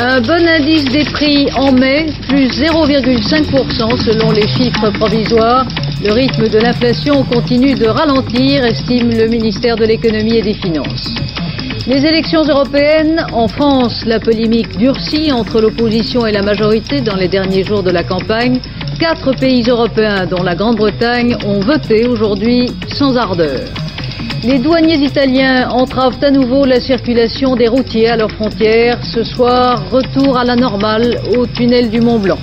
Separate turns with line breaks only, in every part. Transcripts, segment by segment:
Un bon indice des prix en mai, plus 0,5% selon les chiffres provisoires. Le rythme de l'inflation continue de ralentir, estime le ministère de l'économie et des finances. Les élections européennes, en France, la polémique durcit entre l'opposition et la majorité dans les derniers jours de la campagne. Quatre pays européens, dont la Grande-Bretagne, ont voté aujourd'hui sans ardeur. Les douaniers italiens entravent à nouveau la circulation des routiers à leurs frontières. Ce soir, retour à la normale au tunnel du Mont Blanc.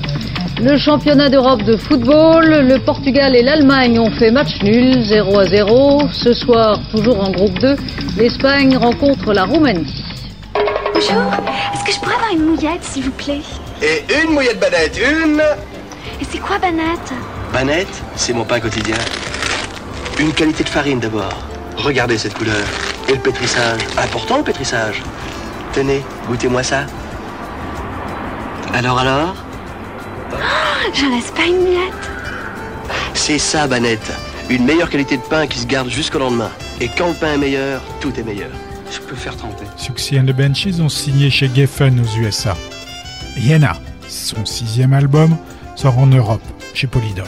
Le championnat d'Europe de football, le Portugal et l'Allemagne ont fait match nul, 0 à 0. Ce soir, toujours en groupe 2, l'Espagne rencontre la Roumanie.
Bonjour, est-ce que je pourrais avoir une mouillette, s'il vous plaît?
Et une mouillette banette, une
Et c'est quoi banette?
Banette, c'est mon pain quotidien. Une qualité de farine d'abord. Regardez cette couleur. Et le pétrissage. Important le pétrissage. Tenez, goûtez-moi ça. Alors alors?
J'en laisse pas une miette.
C'est ça, Banette. Une meilleure qualité de pain qui se garde jusqu'au lendemain. Et quand le pain est meilleur, tout est meilleur.
Je peux faire tenter.
Succès and the Benches ont signé chez Geffen aux USA. Yena, son sixième album, sort en Europe, chez Polydor.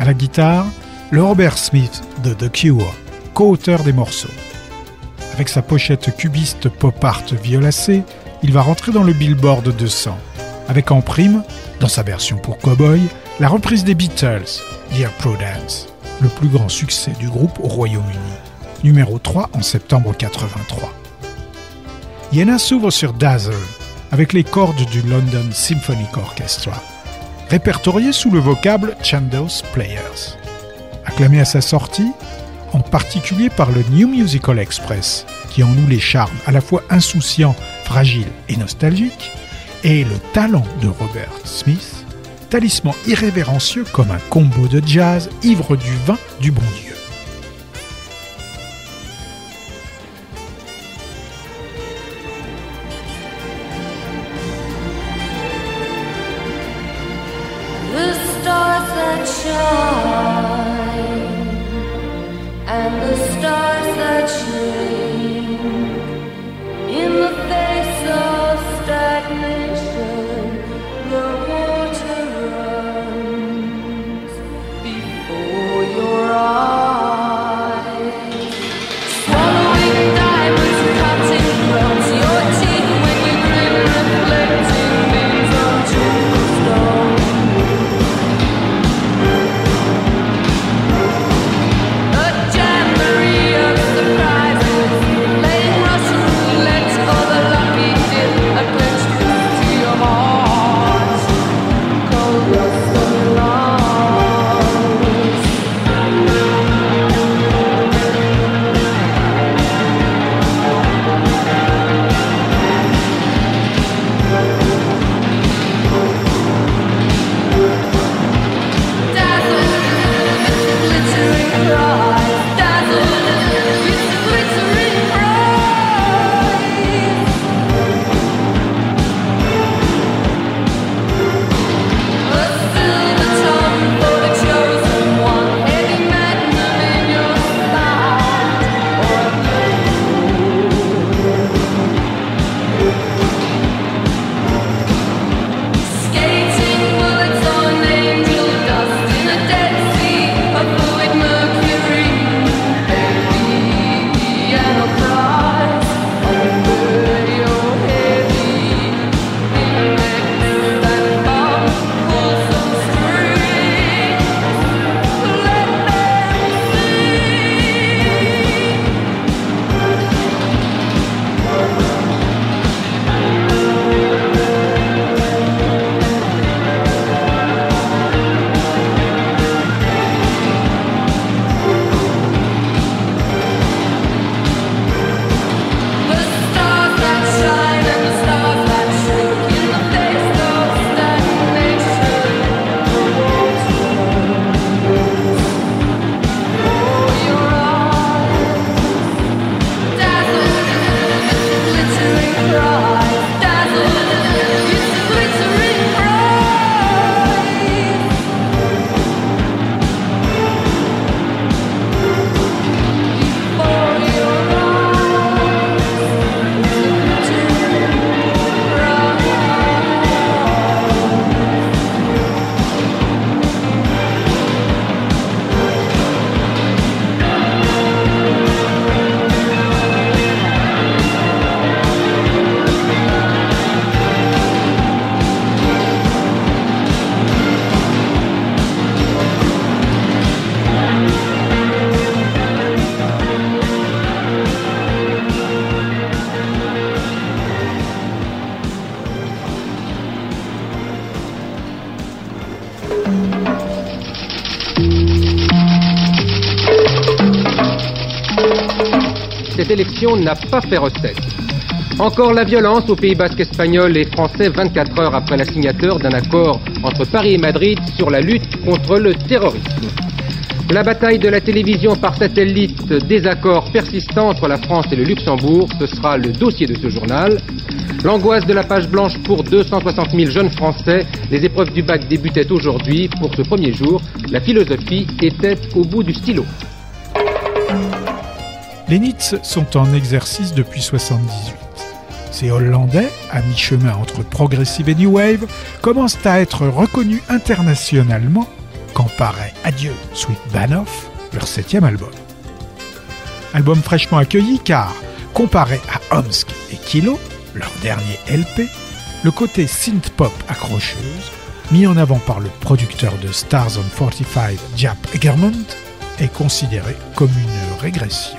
À la guitare, le Robert Smith de The Cure, co-auteur des morceaux. Avec sa pochette cubiste pop art violacée, il va rentrer dans le Billboard 200, avec en prime, dans sa version pour Cowboy, la reprise des Beatles, Dear Prudence, le plus grand succès du groupe au Royaume-Uni, numéro 3 en septembre 83. Yena s'ouvre sur Dazzle, avec les cordes du London Symphonic Orchestra, répertoriées sous le vocable Chandos Players. Acclamé à sa sortie, en particulier par le New Musical Express, qui en noue les charmes à la fois insouciants, fragiles et nostalgiques, et le talent de Robert Smith, talisman irrévérencieux comme un combo de jazz ivre du vin du bon Dieu.
Pas recette. Encore la violence au Pays basque espagnol et français 24 heures après la signature d'un accord entre Paris et Madrid sur la lutte contre le terrorisme. La bataille de la télévision par satellite, désaccords persistants entre la France et le Luxembourg, ce sera le dossier de ce journal. L'angoisse de la page blanche pour 260 000 jeunes Français. Les épreuves du bac débutaient aujourd'hui. Pour ce premier jour, la philosophie était au bout du stylo.
Les NITS sont en exercice depuis 78. Ces Hollandais, à mi-chemin entre Progressive et New Wave, commencent à être reconnus internationalement quand paraît Adieu Sweet Banoff, leur septième album. Album fraîchement accueilli car, comparé à Omsk et Kilo, leur dernier LP, le côté synth-pop accrocheuse, mis en avant par le producteur de Stars on 45 Jap Egermont, est considéré comme une régression.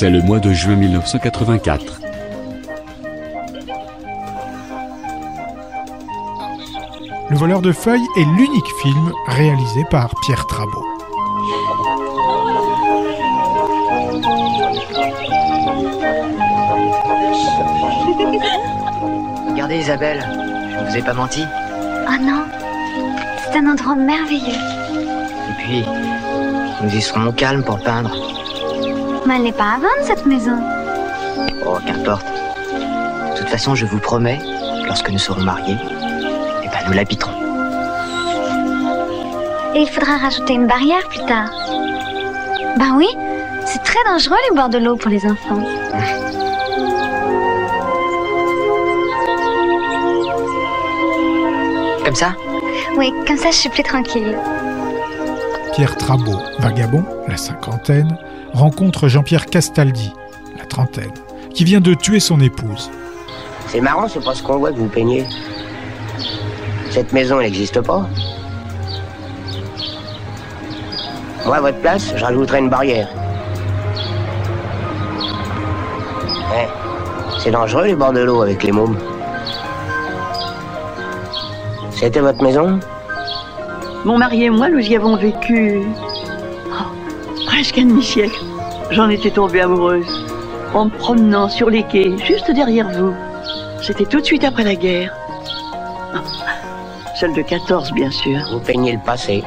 C'est le mois de juin 1984.
Le voleur de feuilles est l'unique film réalisé par Pierre Trabot.
Regardez Isabelle, je ne vous ai pas menti.
Oh non, c'est un endroit merveilleux.
Et puis, nous y serons au calme pour peindre.
Mais elle n'est pas à vendre cette maison.
Oh, qu'importe. De toute façon, je vous promets, que lorsque nous serons mariés, eh ben, nous l'habiterons.
Et il faudra rajouter une barrière plus tard. Ben oui, c'est très dangereux les bords de l'eau pour les enfants.
Comme ça
Oui, comme ça je suis plus tranquille.
Pierre Trabot, vagabond, la cinquantaine, rencontre Jean-Pierre Castaldi, la trentaine, qui vient de tuer son épouse.
C'est marrant, c'est pas ce qu'on voit que vous peignez. Cette maison, elle n'existe pas. Moi, à votre place, je rajouterais une barrière. Ouais. C'est dangereux, les bords de l'eau, avec les mômes. C'était votre maison?
Mon mari et moi, nous y avons vécu presque un demi-siècle. J'en étais tombée amoureuse en me promenant sur les quais, juste derrière vous. C'était tout de suite après la guerre. Celle de 14, bien sûr.
Vous peignez le passé.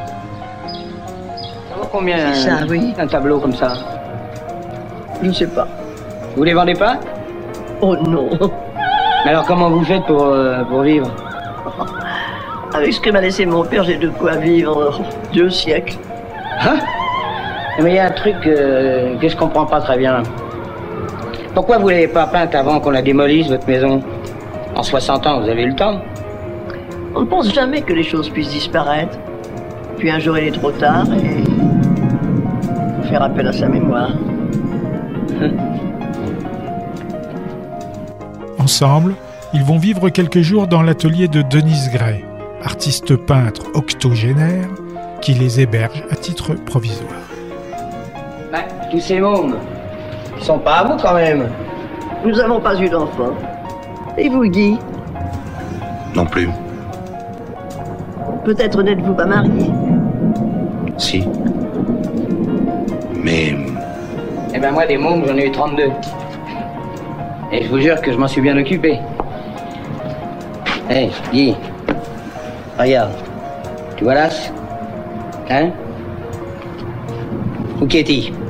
Ça vaut combien
C'est ça,
un,
oui.
un tableau comme ça?
Je ne sais pas.
Vous les vendez pas?
Oh non
Mais alors comment vous faites pour, euh, pour vivre?
Avec ce que m'a laissé mon père, j'ai de quoi vivre deux siècles.
Hein? Mais il y a un truc euh, que je comprends pas très bien. Pourquoi vous l'avez pas peinte avant qu'on la démolisse, votre maison En 60 ans, vous avez eu le temps
On ne pense jamais que les choses puissent disparaître. Puis un jour, il est trop tard et. faut faire appel à sa mémoire.
Ensemble, ils vont vivre quelques jours dans l'atelier de Denise Gray, artiste peintre octogénaire, qui les héberge à titre provisoire.
Tous ces mômes, ils sont pas à vous quand même.
Nous n'avons pas eu d'enfant. Et vous, Guy
Non plus.
Peut-être n'êtes-vous pas marié
Si. Mais
Eh ben moi, des mômes, j'en ai eu 32. Et je vous jure que je m'en suis bien occupé. Hé, Guy, regarde. Tu vois l'as Hein Où qu'est-il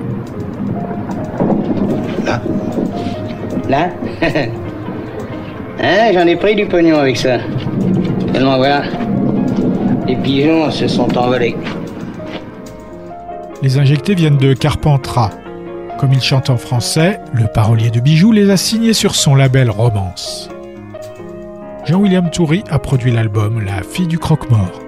Hein, j'en ai pris du pognon avec ça. Voilà. Les pigeons se sont envolés.
Les injectés viennent de Carpentras. Comme il chante en français, le parolier de Bijoux les a signés sur son label Romance. Jean-William Toury a produit l'album La fille du croque-mort.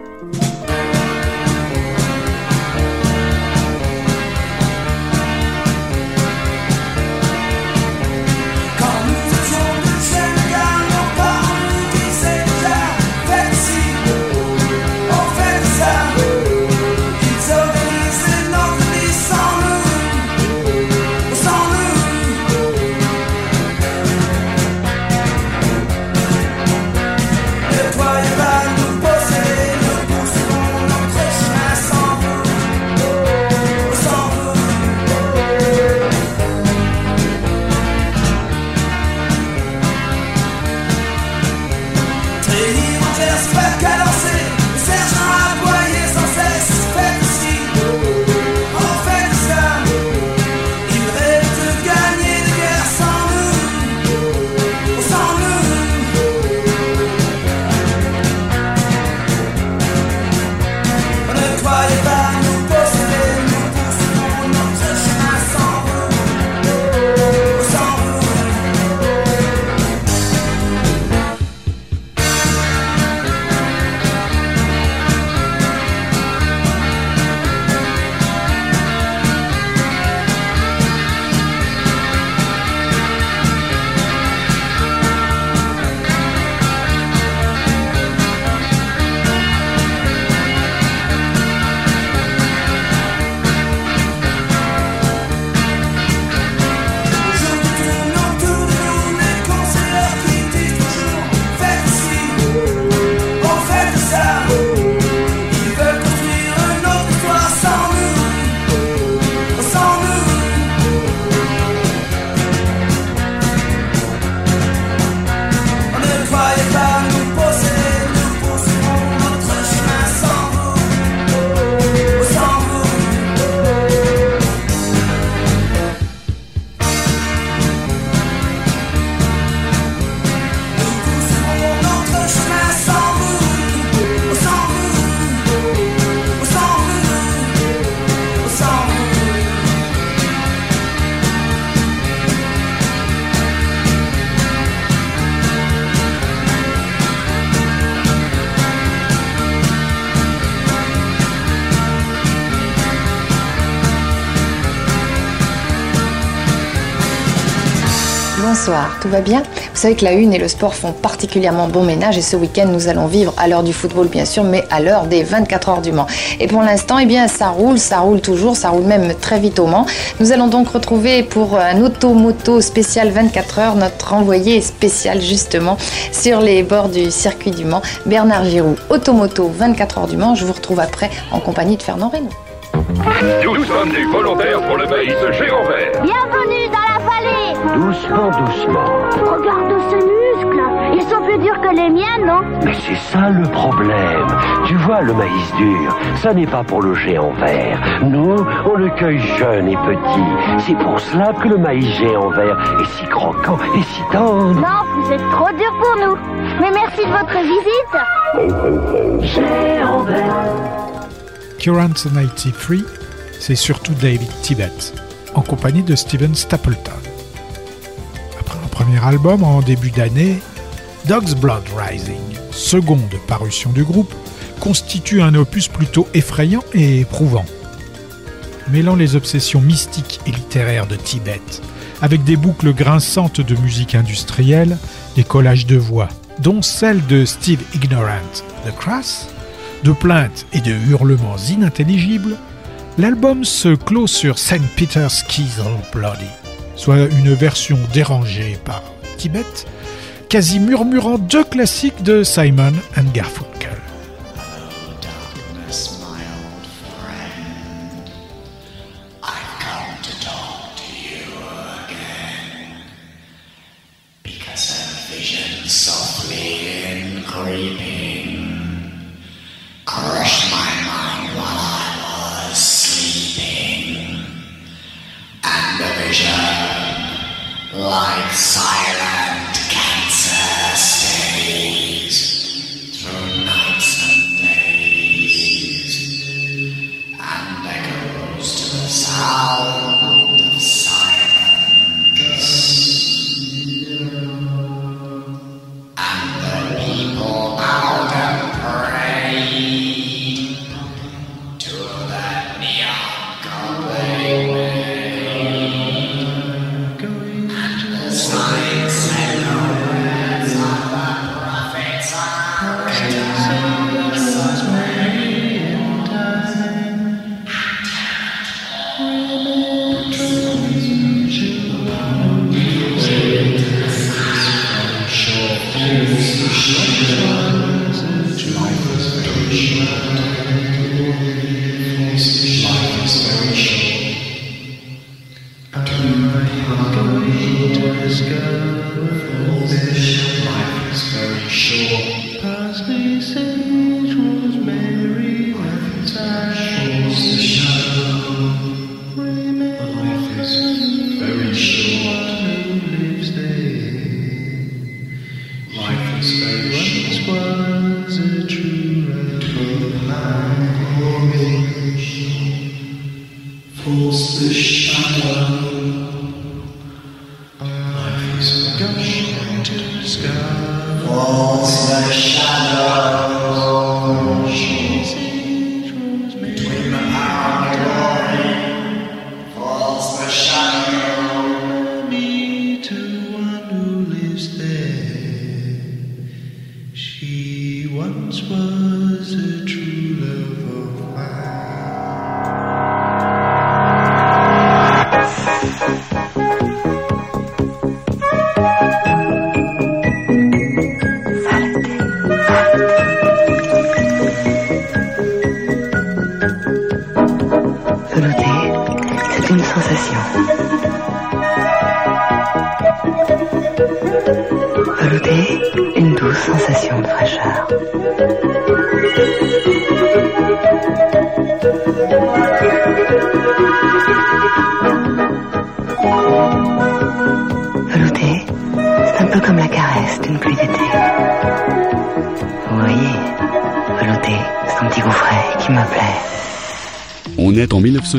Bonsoir, tout va bien? Vous savez que la Une et le sport font particulièrement bon ménage et ce week-end nous allons vivre à l'heure du football bien sûr, mais à l'heure des 24 heures du Mans. Et pour l'instant, eh bien ça roule, ça roule toujours, ça roule même très vite au Mans. Nous allons donc retrouver pour un automoto spécial 24 heures notre envoyé spécial justement sur les bords du circuit du Mans, Bernard Giroud. Automoto 24 heures du Mans, je vous retrouve après en compagnie de Fernand Reynaud.
Nous sommes des volontaires pour le maïs géant vert.
Bienvenue dans la
Doucement, doucement.
Regarde ces muscles Ils sont plus durs que les miens, non
Mais c'est ça le problème. Tu vois, le maïs dur, ça n'est pas pour le géant vert. Nous, on le cueille jeune et petit. C'est pour cela que le maïs géant vert est si croquant et si tendre.
Non, vous êtes trop dur pour nous Mais merci de votre visite
Géant vert.
Current 93, c'est surtout David Tibet, en compagnie de Steven Stapleton. Album en début d'année, Dog's Blood Rising, seconde parution du groupe, constitue un opus plutôt effrayant et éprouvant. Mêlant les obsessions mystiques et littéraires de Tibet avec des boucles grinçantes de musique industrielle, des collages de voix, dont celle de Steve Ignorant, The Crass, de plaintes et de hurlements inintelligibles, l'album se clôt sur St. Peter's Keys Bloody, soit une version dérangée par Tibet, quasi murmurant deux classiques de Simon and Garfunkel.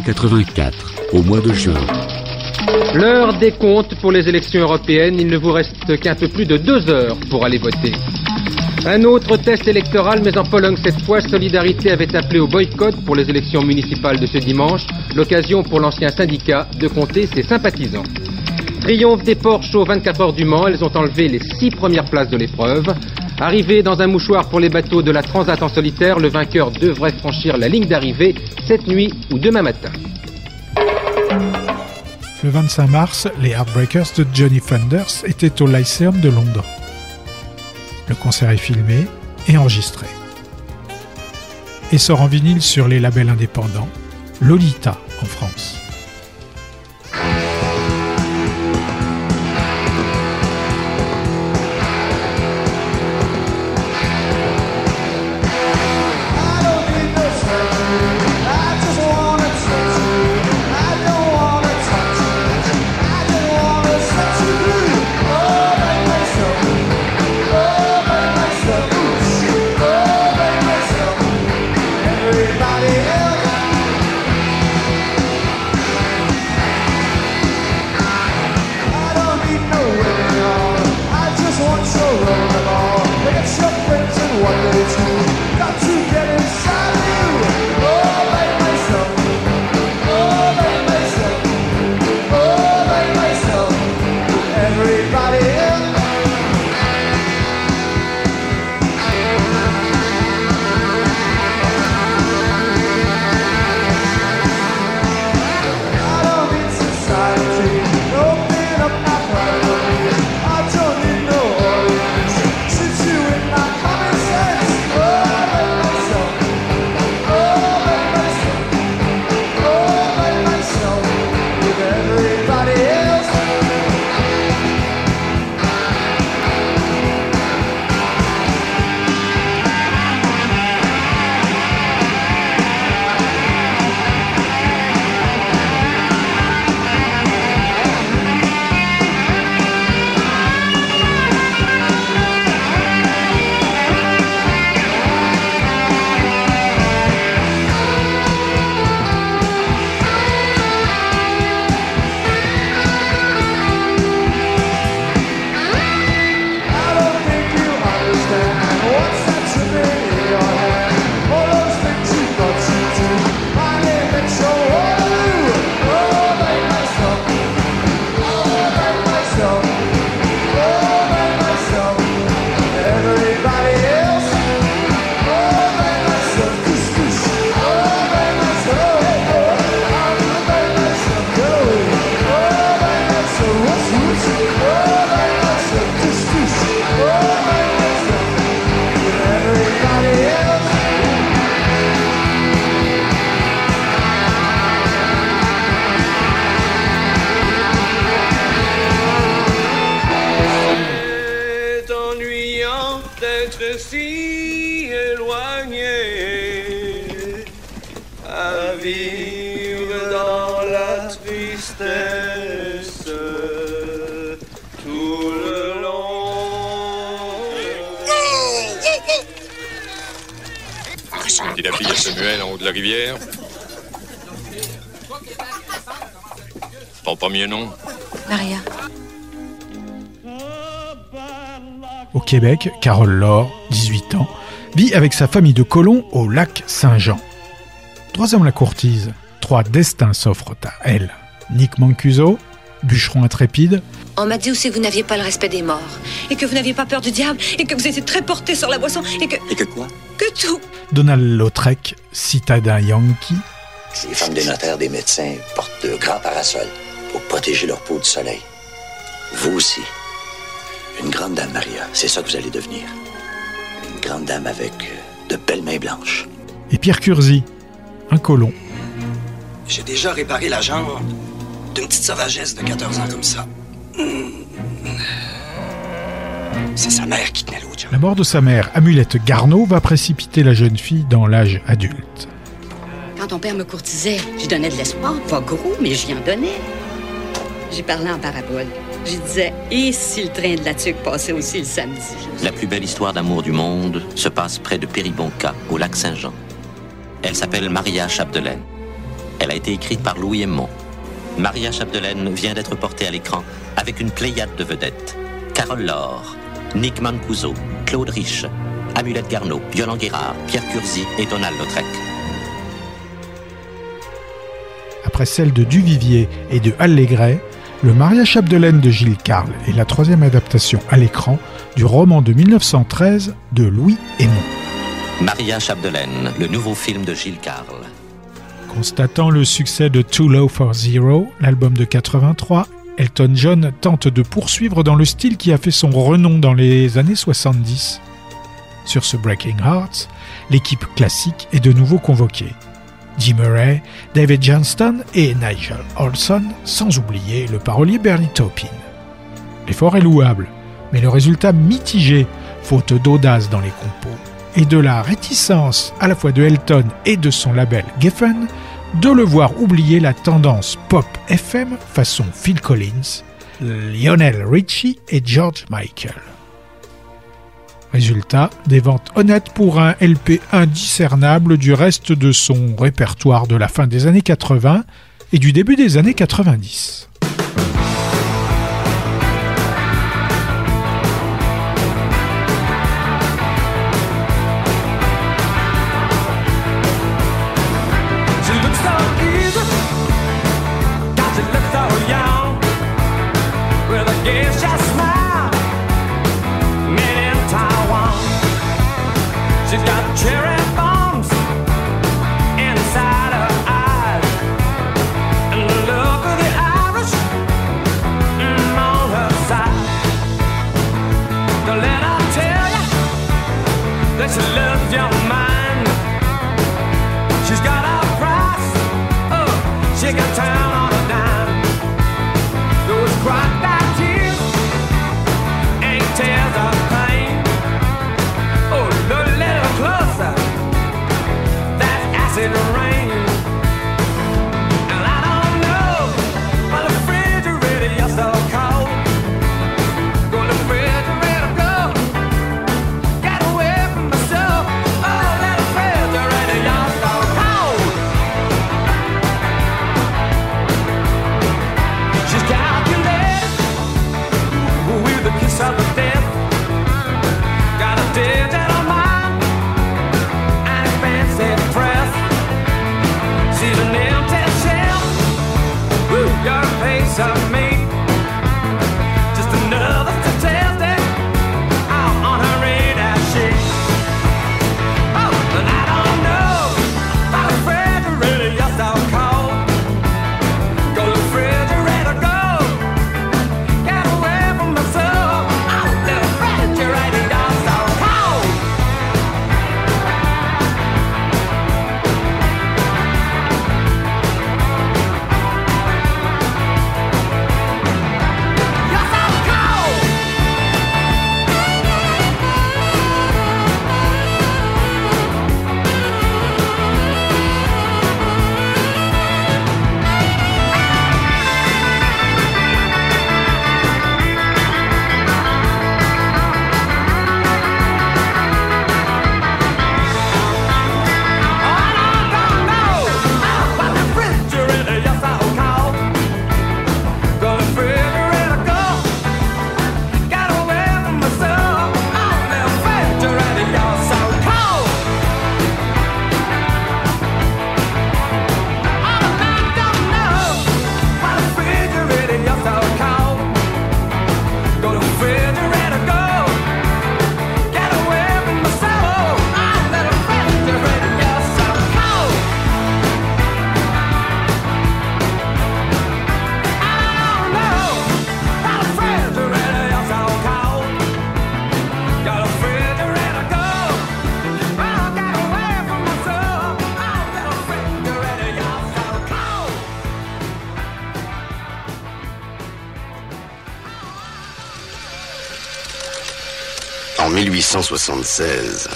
1984, au mois de juin.
L'heure des comptes pour les élections européennes, il ne vous reste qu'un peu plus de deux heures pour aller voter. Un autre test électoral, mais en Pologne cette fois, Solidarité avait appelé au boycott pour les élections municipales de ce dimanche, l'occasion pour l'ancien syndicat de compter ses sympathisants. Triomphe des Porsche aux 24 heures du Mans, elles ont enlevé les six premières places de l'épreuve. Arrivé dans un mouchoir pour les bateaux de la Transat en solitaire, le vainqueur devrait franchir la ligne d'arrivée cette nuit ou demain matin.
Le 25 mars, les Heartbreakers de Johnny Thunders étaient au Lyceum de Londres. Le concert est filmé et enregistré. Et sort en vinyle sur les labels indépendants, Lolita en France.
Haut de la rivière. Ton premier nom
Maria.
Au Québec, Carole Laure, 18 ans, vit avec sa famille de colons au lac Saint-Jean. Trois hommes la courtisent, trois destins s'offrent à elle. Nick Mancuso, bûcheron intrépide,
On m'a dit aussi que vous n'aviez pas le respect des morts, et que vous n'aviez pas peur du diable, et que vous étiez très porté sur la boisson, et que...
Et que quoi?
Que tout
Donald Lautrec, citadin yankee,
Les femmes des notaires, des médecins portent de grands parasols pour protéger leur peau du soleil. Vous aussi. Une grande dame, Maria. C'est ça que vous allez devenir. Une grande dame avec euh, de belles mains blanches.
et Pierre Curzi, un colon.
J'ai déjà réparé la jambe d'une petite sauvagesse de 14 ans comme ça.
C'est sa mère qui tenait l'autre.
La mort de sa mère, Amulette Garneau, va précipiter la jeune fille dans l'âge adulte.
Quand ton père me courtisait, je donnais de l'espoir, pas gros, mais j'y en donnais. J'y parlais en parabole. Je disais, et si le train de la tuque passait aussi le samedi?
La plus belle histoire d'amour du monde se passe près de Péribonka, au lac Saint-Jean. Elle s'appelle Maria Chapdelaine. Elle a été écrite par Louis Aymon. Maria Chapdelaine vient d'être portée à l'écran avec une pléiade de vedettes. Carole Laure, Nick Mancuso, Claude Rich, Amulette Garneau, Yolande Guérard, Pierre Curzi et Donald Lautrec.
Après celle de Duvivier et de Allégret, le Maria Chapdelaine de Gilles Carle est la troisième adaptation à l'écran du roman de 1913 de Louis Aymon.
Maria Chapdelaine, le nouveau film de Gilles Carle.
Constatant le succès de Too Low for Zero, l'album de 83, Elton John tente de poursuivre dans le style qui a fait son renom dans les années 70. Sur ce Breaking Hearts, l'équipe classique est de nouveau convoquée. Jim Murray, David Johnston et Nigel Olson, sans oublier le parolier Bernie Taupin. L'effort est louable, mais le résultat mitigé, faute d'audace dans les compos, et de la réticence à la fois de Elton et de son label Geffen de le voir oublier la tendance pop FM façon Phil Collins, Lionel Richie et George Michael. Résultat, des ventes honnêtes pour un LP indiscernable du reste de son répertoire de la fin des années 80 et du début des années 90.
1876,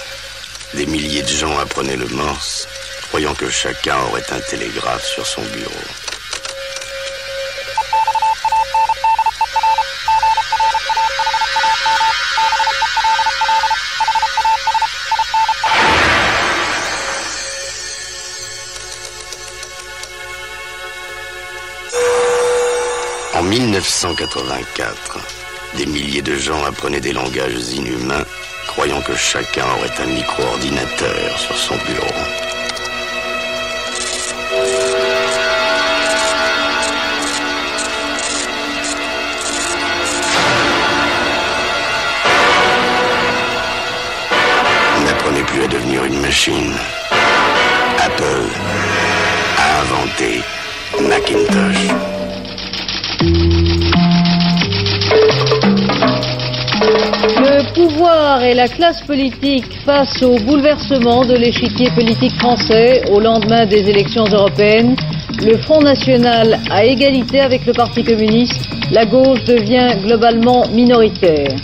des milliers de gens apprenaient le morse, croyant que chacun aurait un télégraphe sur son bureau. En 1984, des milliers de gens apprenaient des langages inhumains, croyant que chacun aurait un micro-ordinateur sur son bureau. On n'apprenait plus à devenir une machine.
Pouvoir et la classe politique face au bouleversement de l'échiquier politique français au lendemain des élections européennes, le Front National à égalité avec le Parti communiste, la gauche devient globalement minoritaire.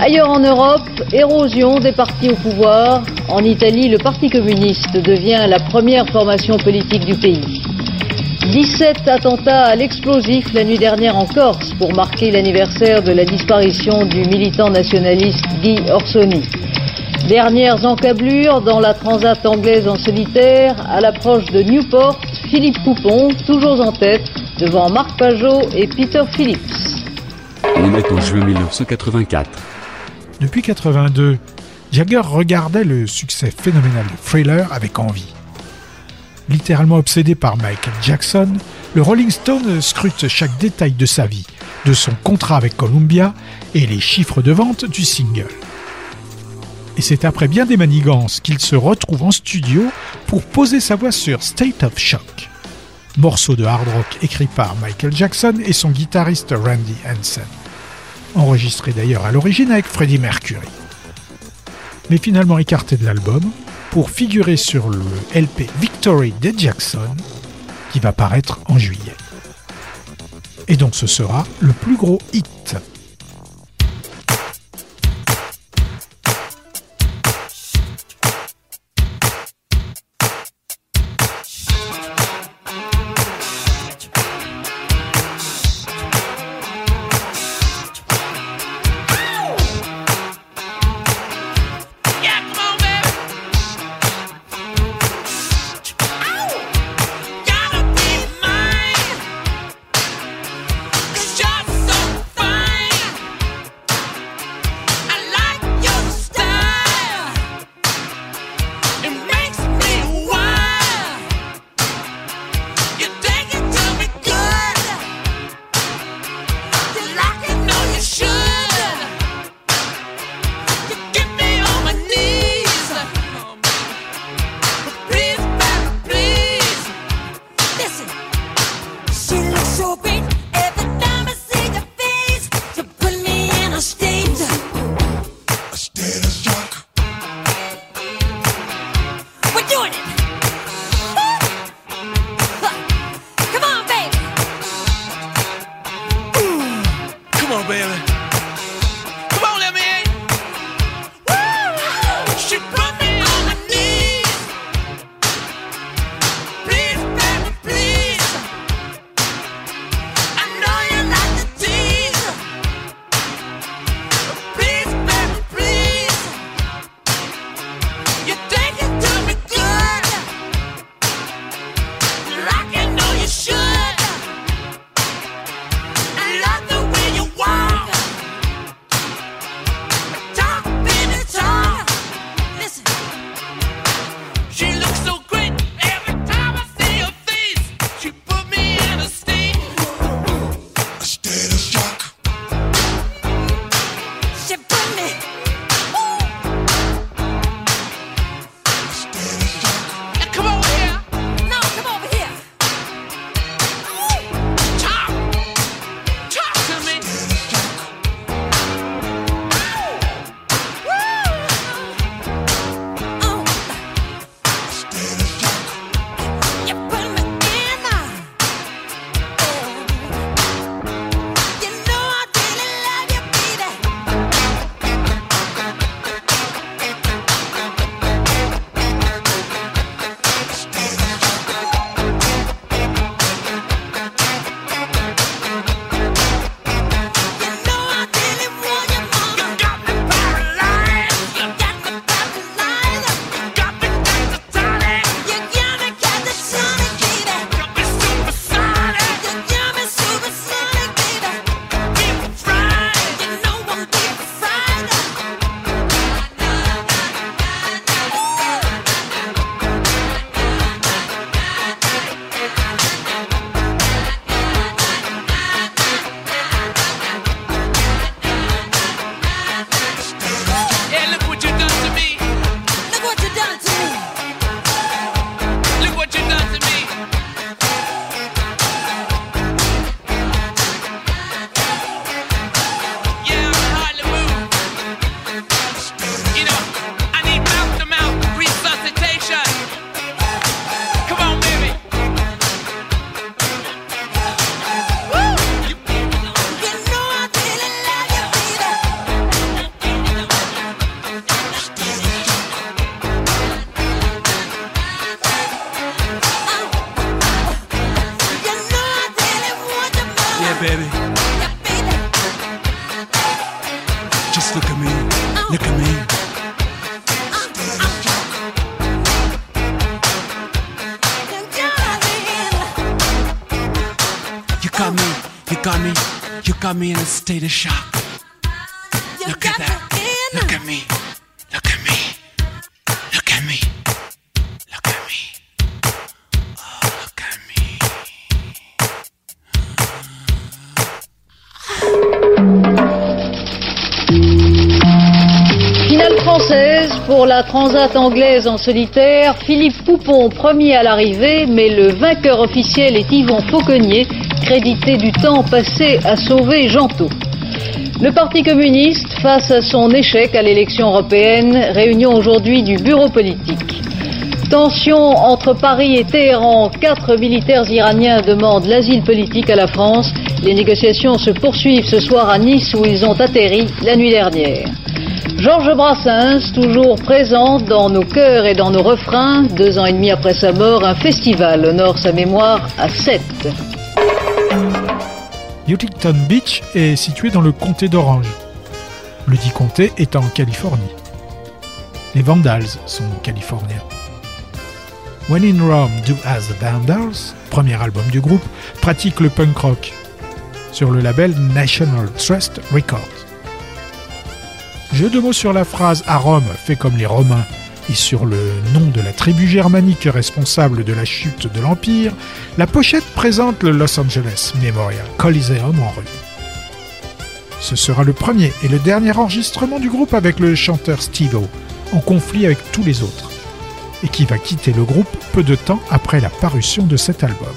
Ailleurs en Europe, érosion des partis au pouvoir. En Italie, le Parti communiste devient la première formation politique du pays. 17 attentats à l'explosif la nuit dernière en Corse pour marquer l'anniversaire de la disparition du militant nationaliste Guy Orsoni. Dernières encablures dans la transat anglaise en solitaire à l'approche de Newport, Philippe Poupon, toujours en tête, devant Marc Pajot et Peter Phillips.
On est en juin 1984.
Depuis 82, Jagger regardait le succès phénoménal de Thriller avec envie. Littéralement obsédé par Michael Jackson, le Rolling Stone scrute chaque détail de sa vie, de son contrat avec Columbia et les chiffres de vente du single. Et c'est après bien des manigances qu'il se retrouve en studio pour poser sa voix sur State of Shock, morceau de hard rock écrit par Michael Jackson et son guitariste Randy Hansen, enregistré d'ailleurs à l'origine avec Freddie Mercury. Mais finalement écarté de l'album pour figurer sur le LP Victory de Jackson qui va paraître en juillet. Et donc ce sera le plus gros hit.
State of shock. Look at that. Look at me. Look at me. Look at me. Look at me. Oh, look at me.
Finale française pour la transat anglaise en solitaire. Philippe Poupon premier à l'arrivée, mais le vainqueur officiel est Yvon Fauconnier, crédité du temps passé à sauver Gentot. Le Parti communiste, face à son échec à l'élection européenne, réunion aujourd'hui du bureau politique. Tension entre Paris et Téhéran. Quatre militaires iraniens demandent l'asile politique à la France. Les négociations se poursuivent ce soir à Nice où ils ont atterri la nuit dernière. Georges Brassens, toujours présent dans nos cœurs et dans nos refrains, deux ans et demi après sa mort, un festival honore sa mémoire à Sète.
Huntington Beach est situé dans le comté d'Orange. Le dit comté est en Californie. Les Vandals sont californiens. When in Rome, Do As the Vandals, premier album du groupe, pratique le punk rock sur le label National Trust Records. Jeu de mots sur la phrase à Rome, fait comme les Romains, et sur le nom de la tribu germanique responsable de la chute de l'Empire, la pochette présente le Los Angeles Memorial Coliseum en rue. Ce sera le premier et le dernier enregistrement du groupe avec le chanteur Steve-O, en conflit avec tous les autres, et qui va quitter le groupe peu de temps après la parution de cet album.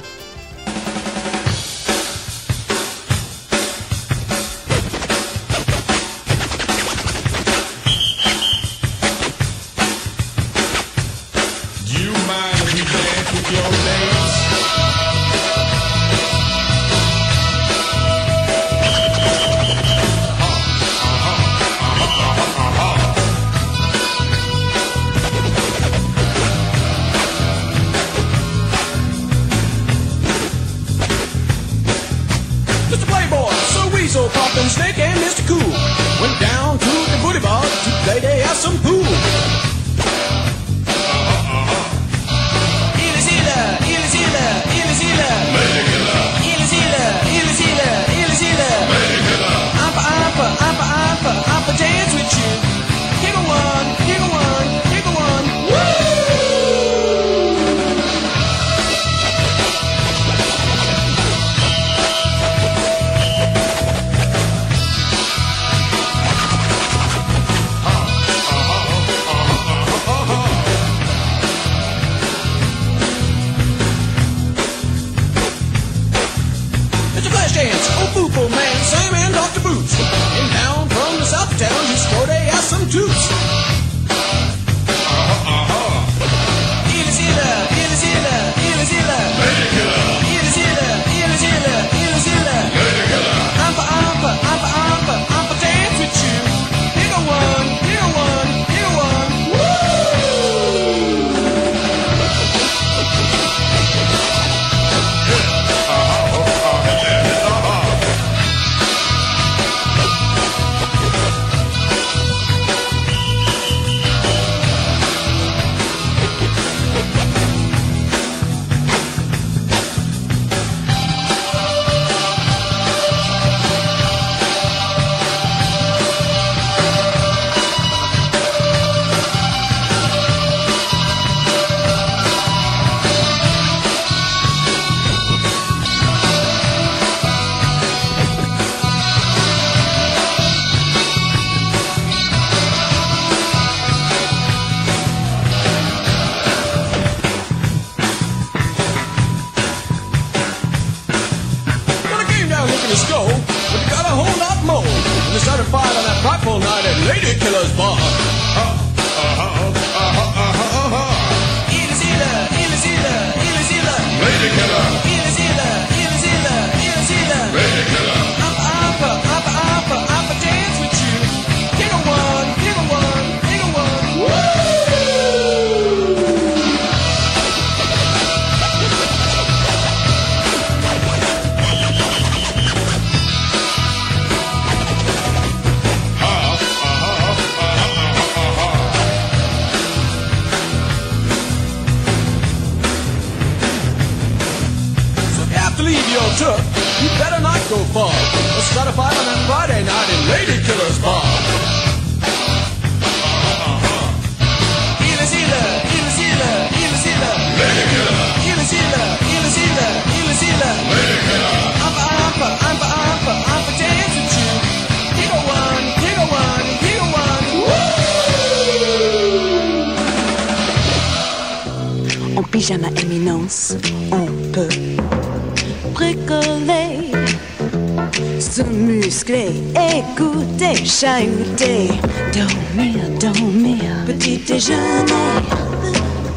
Chahuter, dormir, dormir, petit déjeuner,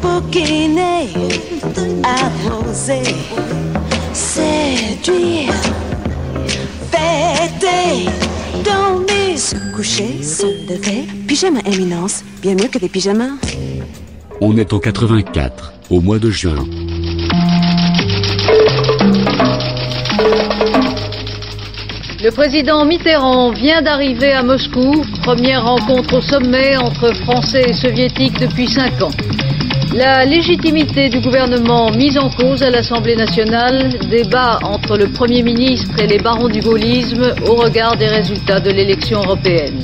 bouquiner, arroser, séduire, fêter, dormir, se coucher, se lever, pyjama éminence, bien mieux que des pyjamas.
On est en 84, au mois de juin.
Le président Mitterrand vient d'arriver à Moscou, première rencontre au sommet entre Français et Soviétiques depuis cinq ans. La légitimité du gouvernement mise en cause à l'Assemblée nationale, débat entre le Premier ministre et les barons du gaullisme au regard des résultats de l'élection européenne.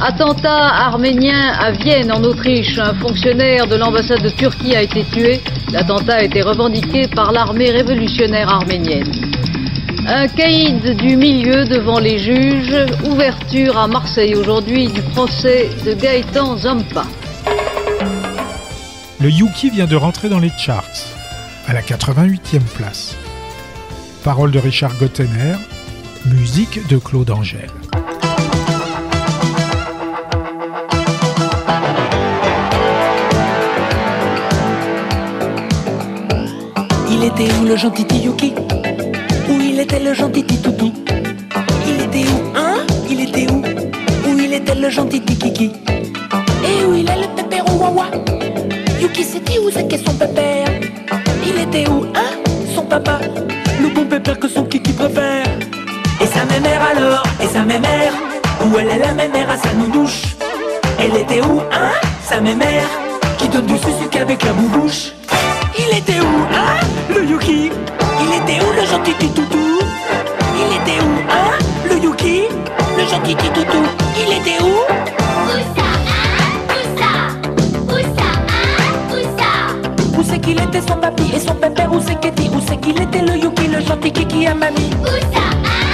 Attentat arménien à Vienne, en Autriche. Un fonctionnaire de l'ambassade de Turquie a été tué. L'attentat a été revendiqué par l'armée révolutionnaire arménienne. Un caïd du milieu devant les juges. Ouverture à Marseille aujourd'hui du procès de Gaëtan Zampa.
Le Yuki vient de rentrer dans les charts, à la 88e place. Parole de Richard Gottener, musique de Claude Angèle.
Il était où le gentil Yuki? Il était le gentil Toutou. Il était où, hein? Il était où? Où il était le gentil Kiki Et où il est le pépère au wawa Yuki dit où c'est qu'est son pépère? Il était où, hein? Son papa. Le bon pépère que son Kiki préfère. Et sa mémère alors? Et sa mémère Où elle est la mémère à sa noudouche Elle était où, hein? Sa mémère Qui donne du sucre avec la boubouche? Il était où, hein, le Yuki Il était où, le gentil toutou Il était où, hein, le Yuki? Le gentil toutou Il était où? Où c'est qu'il était son papy et son pépère? Où c'est qu'il était, où c'est qu'il était le Yuki Le gentil kiki à mamie Il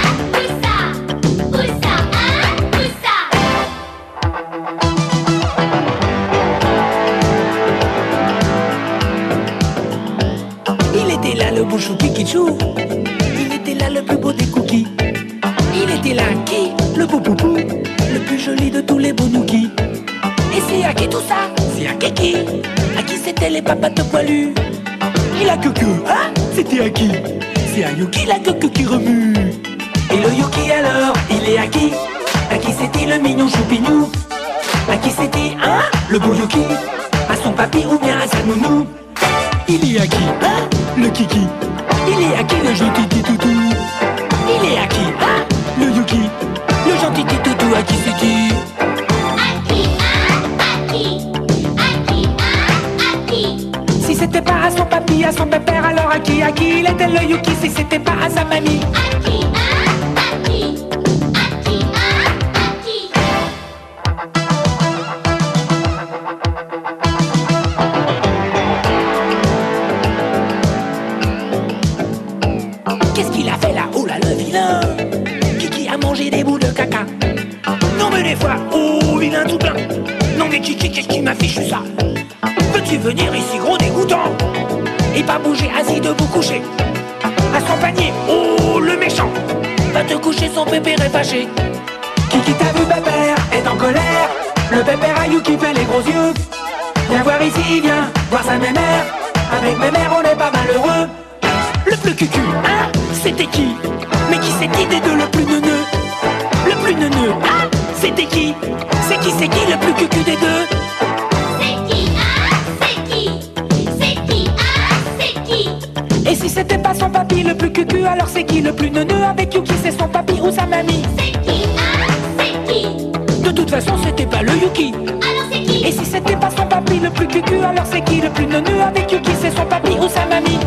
bouchou kikichou Il était là le plus beau des cookies. Il était là qui Le beau poupou. Le plus joli de tous les bonouki Et c'est à qui tout ça C'est à Kiki À qui c'était les papas de poilu Il a que que, hein C'était à qui C'est à Yuki la queue qui remue. Et le Yuki alors Il est à qui À qui c'était le mignon choupignou À qui c'était, hein Le beau Yuki À son papy ou bien à sa nounou il est à qui, hein Le kiki. Il est à qui le gentil petit toutou Il est à qui, hein? Le yuki. Le gentil petit toutou à qui c'est qui? Si c'était pas à son papy, à son pépère, alors à qui, à qui il était le yuki? Si c'était pas à sa mamie. Qu'est-ce des fois, oh vilain tout plein. Non mais Kiki, qu'est-ce qui m'a fichu ça? Peux-tu venir ici gros dégoûtant? Et pas bouger assis debout couché. À son panier, oh le méchant. Va te coucher son pépère est fâché. Kiki t'a vu pépère est en colère? Le pépère à qui fait les gros yeux. Viens voir ici, viens voir sa mémère. Avec mémère on est pas malheureux. Le plus cucu, hein? C'était qui? Mais qui c'était des deux le plus neuneux? Plus hein C'était qui? C'est qui, c'est qui le plus cucu des deux? Et si c'était pas son papy le plus cucu, alors c'est qui le plus neuneux avec Yuki C'est son papy ou sa mamie? De toute façon, c'était pas le Yuki. Et si c'était pas son papy le plus cucu, alors c'est qui le plus neuneux avec Yuki C'est son papy ou sa mamie?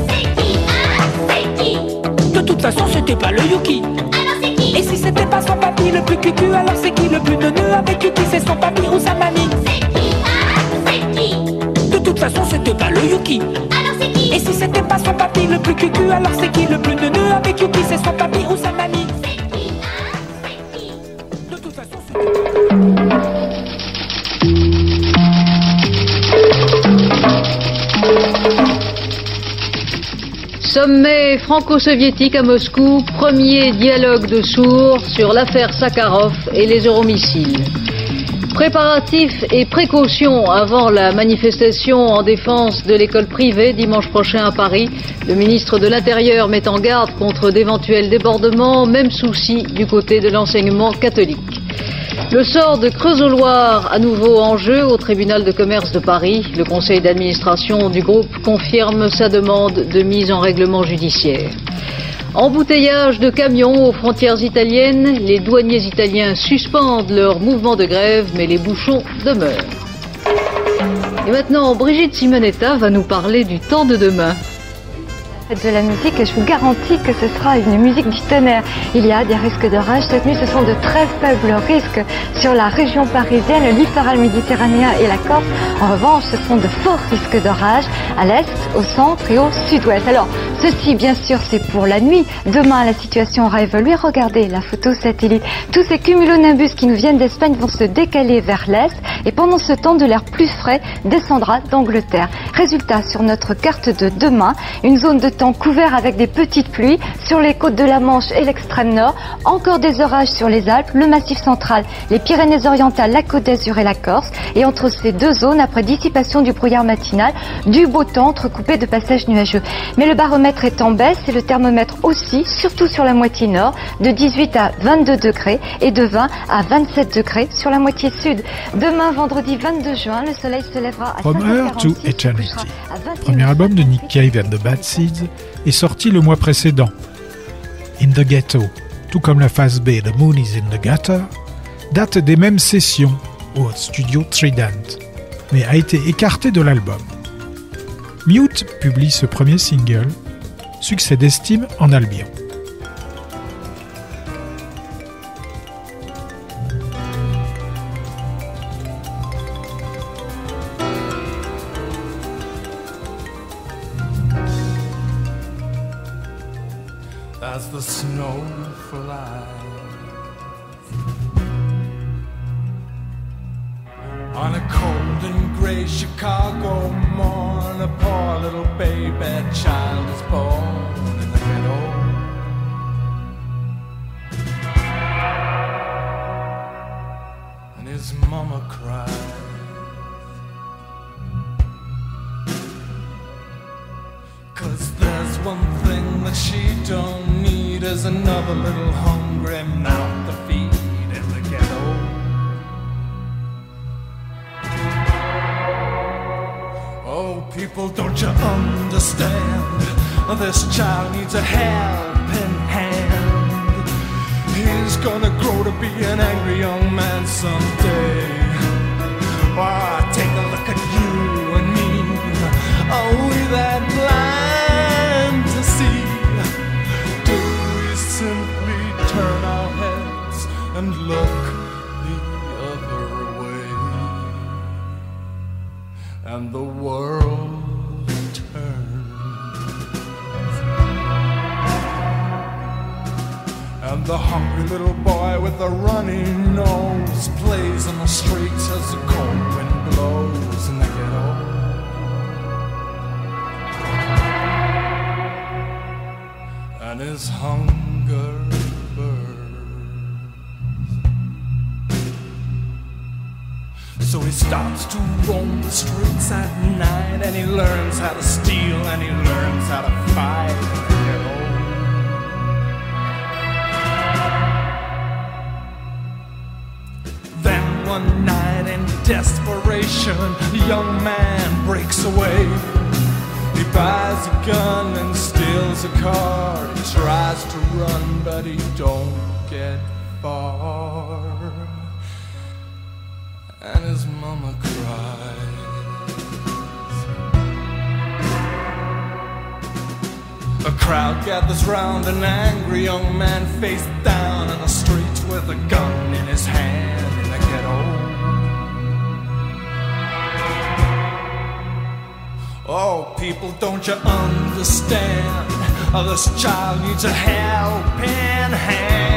De toute façon, c'était pas le Yuki.
Alors c'est qui
Et si c'était pas son papy le plus cucu, alors c'est qui le plus neuneux avec Yuki C'est son papy ou sa mamie
C'est qui Hein? C'est qui?
De toute façon, c'était pas le Yuki.
Alors c'est qui?
Et si c'était pas son papy le plus cucu, alors c'est qui le plus neuneux avec Yuki C'est son papy ou sa mamie
Sommet franco-soviétique à Moscou, premier dialogue de sourds sur l'affaire Sakharov et les euromissiles. Préparatifs et précautions avant la manifestation en défense de l'école privée dimanche prochain à Paris. Le ministre de l'Intérieur met en garde contre d'éventuels débordements, même souci du côté de l'enseignement catholique. Le sort de Creusot-Loire à nouveau en jeu au tribunal de commerce de Paris. Le conseil d'administration du groupe confirme sa demande de mise en règlement judiciaire. Embouteillage de camions aux frontières italiennes. Les douaniers italiens suspendent leur mouvement de grève, mais les bouchons demeurent. Et maintenant, Brigitte Simonetta va nous parler du temps de demain.
Faites de la musique et je vous garantis que ce sera une musique du tonnerre. Il y a des risques d'orage. Cette nuit, ce sont de très faibles risques sur la région parisienne, le littoral méditerranéen et la Corse. En revanche, ce sont de forts risques d'orage à l'est, au centre et au sud-ouest. Alors, ceci, bien sûr, c'est pour la nuit. Demain, la situation aura évolué. Regardez la photo satellite. Tous ces cumulonimbus qui nous viennent d'Espagne vont se décaler vers l'est et pendant ce temps, de l'air plus frais descendra d'Angleterre. Résultat, sur notre carte de demain, une zone de temps couvert avec des petites pluies sur les côtes de la Manche et l'extrême nord, encore des orages sur les Alpes, le massif central, les Pyrénées-Orientales, la Côte d'Azur et la Corse. Et entre ces deux zones, après dissipation du brouillard matinal, du beau temps entrecoupé de passages nuageux. Mais le baromètre est en baisse et le thermomètre aussi, surtout sur la moitié nord, de 18 à 22 degrés et de 20 à 27 degrés sur la moitié sud. Demain, vendredi 22 juin, le soleil se lèvera à
From
5h46,
Earth to Eternity.
à 21h.
Premier album de Nick Cave and the Bad Seeds est sorti le mois précédent. In the Ghetto, tout comme la phase B The Moon is in the Gutter, date des mêmes sessions au studio Trident, mais a été écarté de l'album. Mute publie ce premier single, succès d'estime en Albion.
Is another little hungry mouth to feed in the ghetto. Oh, people, don't you understand? This child needs a helping hand. He's gonna grow to be an angry young man someday. Why, take a look at you and me. Are we that blind and look the other way? And the world turns. And the hungry little boy with the runny nose plays in the streets as the cold wind blows in the ghetto. and is hunger So he starts to roam the streets at night and he learns how to steal and he learns how to fight. Then one night in desperation, the young man breaks away. He buys a gun and steals a car. He tries to run, but he don't get far. And his mama cries. A crowd gathers round an angry young man face down on the street with a gun in his hand in the ghetto. Oh, people, don't you understand? Oh, this child needs a helping hand.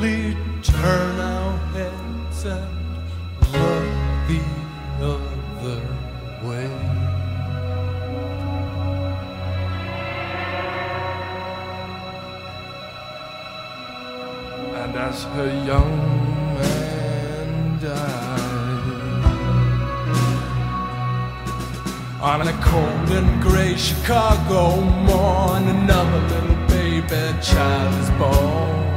Simply turn our heads and look the other way? And as her young man died On a cold and gray Chicago morn Another little baby child is born